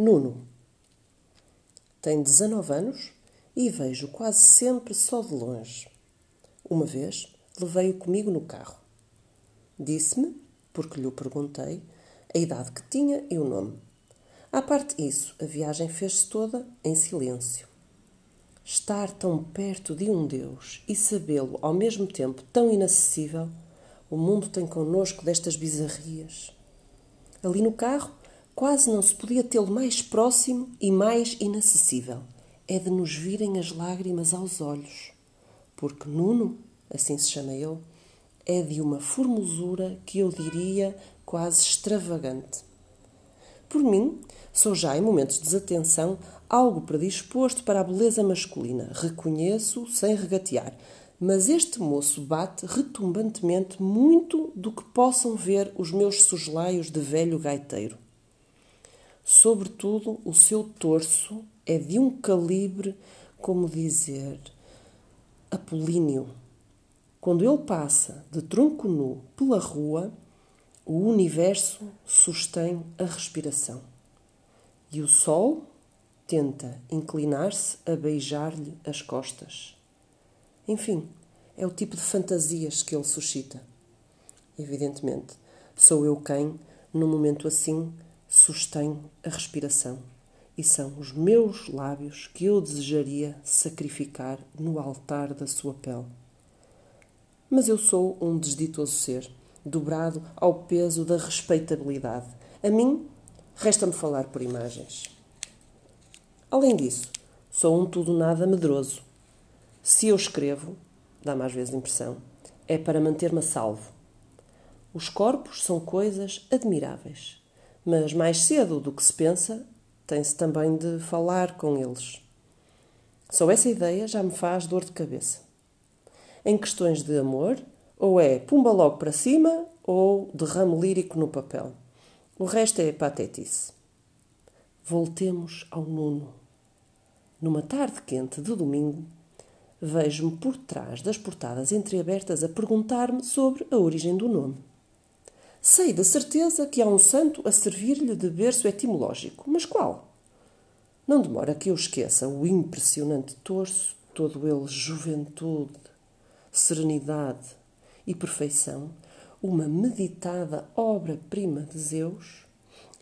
Nuno. Tem 19 anos e vejo quase sempre só de longe. Uma vez levei-o comigo no carro. Disse-me, porque lhe perguntei, a idade que tinha e o nome. À parte isso, a viagem fez-se toda em silêncio. Estar tão perto de um Deus e sabê-lo ao mesmo tempo tão inacessível, o mundo tem connosco destas bizarrias. Ali no carro, quase não se podia tê-lo mais próximo e mais inacessível. É de nos virem as lágrimas aos olhos, porque Nuno, assim se chama ele, é de uma formosura que eu diria quase extravagante. Por mim, sou já em momentos de desatenção algo predisposto para a beleza masculina, reconheço sem regatear, mas este moço bate retumbantemente muito do que possam ver os meus soslaios de velho gaiteiro. Sobretudo, o seu torso é de um calibre, como dizer, apolíneo. Quando ele passa de tronco nu pela rua, o universo sustém a respiração. E o sol tenta inclinar-se a beijar-lhe as costas. Enfim, é o tipo de fantasias que ele suscita. Evidentemente, sou eu quem, num momento assim, sustém a respiração. E são os meus lábios que eu desejaria sacrificar no altar da sua pele. Mas eu sou um desditoso ser, dobrado ao peso da respeitabilidade. A mim, resta-me falar por imagens. Além disso, sou um tudo nada medroso. Se eu escrevo, dá mais vezes impressão, é para manter-me a salvo. Os corpos são coisas admiráveis mas mais cedo do que se pensa, tem-se também de falar com eles. Só essa ideia já me faz dor de cabeça. Em questões de amor, ou é pumba logo para cima, ou derrame lírico no papel. O resto é patetice. Voltemos ao Nuno. Numa tarde quente de domingo, vejo-me por trás das portadas entreabertas a perguntar-me sobre a origem do nome. Sei da certeza que há um santo a servir-lhe de berço etimológico, mas qual? Não demora que eu esqueça o impressionante torso, todo ele juventude, serenidade e perfeição, uma meditada obra-prima de Zeus,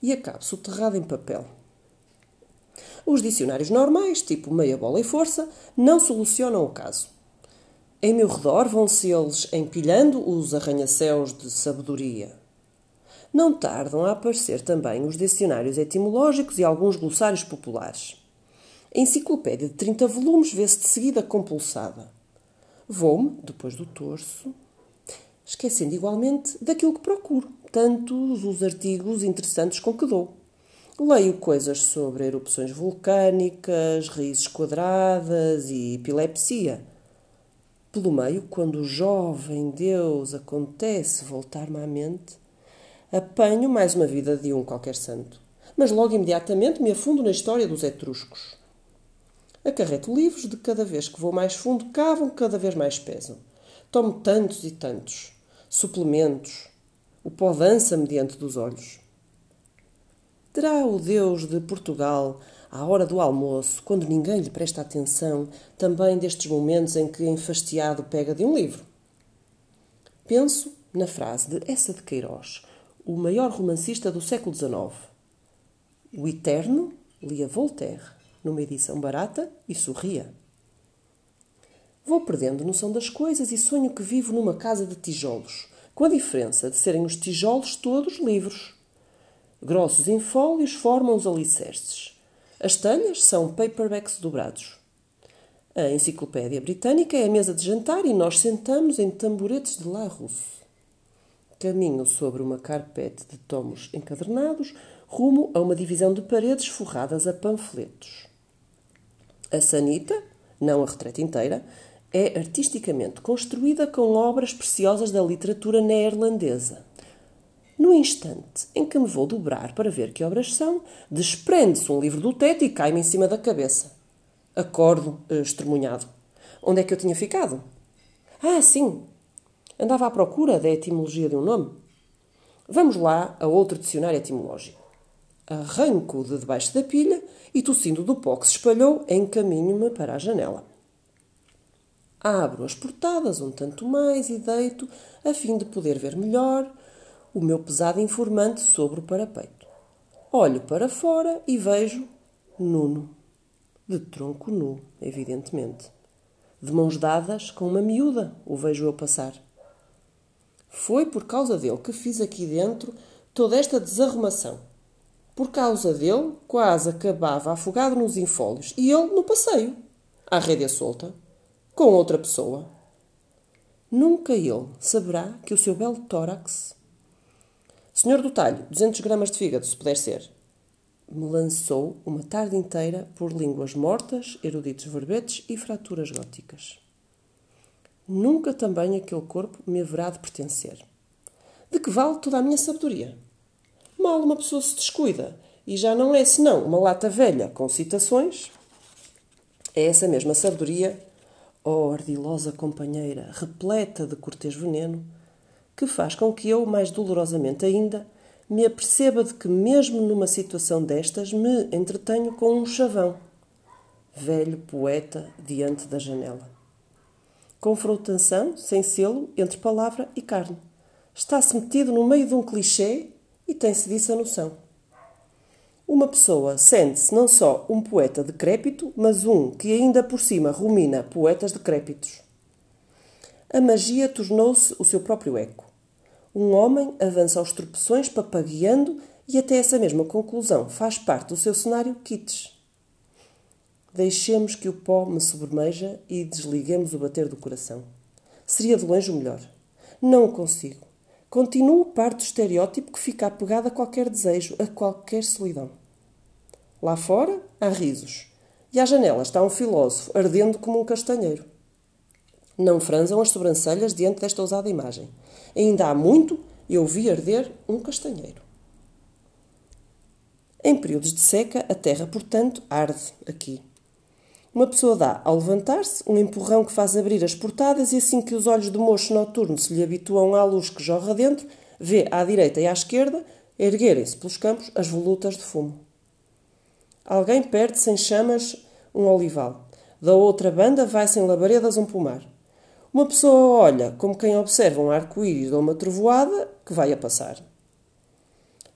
e acabe soterrado em papel. Os dicionários normais, tipo meia bola e força, não solucionam o caso. Em meu redor vão-se eles empilhando os arranha-céus de sabedoria, não tardam a aparecer também os dicionários etimológicos e alguns glossários populares. A enciclopédia de 30 volumes vê-se de seguida compulsada. Vou-me, depois do torso, esquecendo igualmente daquilo que procuro, tantos os artigos interessantes com que dou. Leio coisas sobre erupções vulcânicas, raízes quadradas e epilepsia. Pelo meio, quando o jovem Deus acontece voltar-me à mente, apanho mais uma vida de um qualquer santo. Mas logo imediatamente me afundo na história dos etruscos. Acarreto livros de cada vez que vou mais fundo, cavam cada vez mais pesam. Tomo tantos e tantos. Suplementos. O pó dança-me diante dos olhos. Terá o Deus de Portugal, à hora do almoço, quando ninguém lhe presta atenção, também destes momentos em que, enfastiado, pega de um livro? Penso na frase de Essa de Queiroz, o maior romancista do século XIX. O Eterno lia Voltaire, numa edição barata e sorria. Vou perdendo noção das coisas e sonho que vivo numa casa de tijolos, com a diferença de serem os tijolos todos livros. Grossos em fólios formam os alicerces. As telhas são paperbacks dobrados. A enciclopédia britânica é a mesa de jantar e nós sentamos em tamboretes de La Rousse caminho sobre uma carpete de tomos encadernados, rumo a uma divisão de paredes forradas a panfletos. A sanita, não a retreta inteira, é artisticamente construída com obras preciosas da literatura neerlandesa. No instante em que me vou dobrar para ver que obras são, desprende-se um livro do teto e cai-me em cima da cabeça. Acordo, eh, estremunhado. Onde é que eu tinha ficado? Ah, sim, Andava à procura da etimologia de um nome? Vamos lá a outro dicionário etimológico. Arranco-o de debaixo da pilha e, tossindo do pó que se espalhou, encaminho-me para a janela. Abro as portadas um tanto mais e deito, a fim de poder ver melhor, o meu pesado informante sobre o parapeito. Olho para fora e vejo Nuno, de tronco nu, evidentemente. De mãos dadas com uma miúda, o vejo eu passar. Foi por causa dele que fiz aqui dentro toda esta desarrumação. Por causa dele, quase acabava afogado nos infólios e ele no passeio, à rédea solta com outra pessoa. Nunca ele saberá que o seu belo tórax. Senhor do Talho, 200 gramas de fígado, se puder ser. Me lançou uma tarde inteira por línguas mortas, eruditos verbetes e fraturas góticas. Nunca também aquele corpo me haverá de pertencer. De que vale toda a minha sabedoria? Mal uma pessoa se descuida e já não é senão uma lata velha com citações, é essa mesma sabedoria ó oh, ardilosa companheira, repleta de cortês veneno, que faz com que eu, mais dolorosamente ainda, me aperceba de que, mesmo numa situação destas, me entretenho com um chavão, velho poeta diante da janela. Confrontação, sem selo, entre palavra e carne. Está-se metido no meio de um clichê e tem-se disso a noção. Uma pessoa sente-se não só um poeta decrépito, mas um que ainda por cima rumina poetas decrépitos. A magia tornou-se o seu próprio eco. Um homem avança aos tropeções papagueando e até essa mesma conclusão faz parte do seu cenário kits. Deixemos que o pó me sobremeja e desliguemos o bater do coração. Seria de longe o melhor. Não o consigo. Continuo parte do estereótipo que fica apegado a qualquer desejo, a qualquer solidão. Lá fora há risos, e à janela está um filósofo ardendo como um castanheiro. Não franzam as sobrancelhas diante desta ousada imagem. Ainda há muito eu vi arder um castanheiro. Em períodos de seca, a terra, portanto, arde aqui. Uma pessoa dá, ao levantar-se, um empurrão que faz abrir as portadas e assim que os olhos do mocho noturno se lhe habituam à luz que jorra dentro, vê à direita e à esquerda erguerem-se pelos campos as volutas de fumo. Alguém perde sem chamas um olival. Da outra banda vai-se labaredas um pomar. Uma pessoa olha como quem observa um arco-íris ou uma trovoada que vai a passar.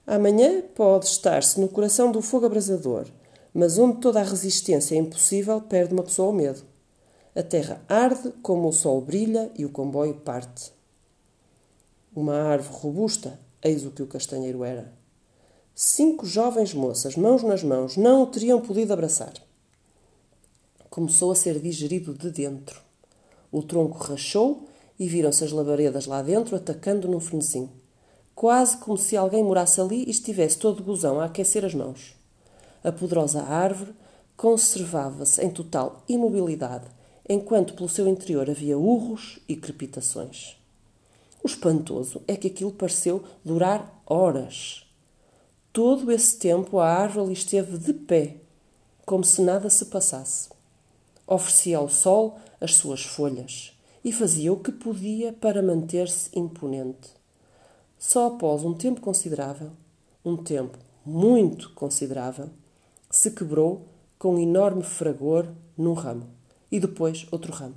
Amanhã pode estar-se no coração do fogo abrasador, mas onde toda a resistência é impossível, perde uma pessoa o medo. A terra arde como o sol brilha e o comboio parte. Uma árvore robusta, eis o que o castanheiro era. Cinco jovens moças, mãos nas mãos, não o teriam podido abraçar. Começou a ser digerido de dentro. O tronco rachou e viram-se as labaredas lá dentro atacando num frenesim. Quase como se alguém morasse ali e estivesse todo gozão a aquecer as mãos. A poderosa árvore conservava-se em total imobilidade, enquanto pelo seu interior havia urros e crepitações. O espantoso é que aquilo pareceu durar horas. Todo esse tempo a árvore esteve de pé, como se nada se passasse. Oferecia ao sol as suas folhas e fazia o que podia para manter-se imponente. Só após um tempo considerável, um tempo muito considerável, se quebrou com enorme fragor num ramo e depois outro ramo.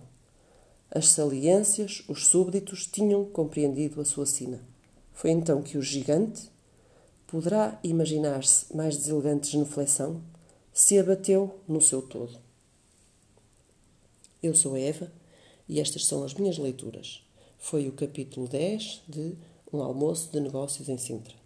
As saliências, os súbditos, tinham compreendido a sua sina. Foi então que o gigante poderá imaginar-se mais deselegante genuflexão se abateu no seu todo. Eu sou Eva e estas são as minhas leituras. Foi o capítulo 10 de Um Almoço de Negócios em Sintra.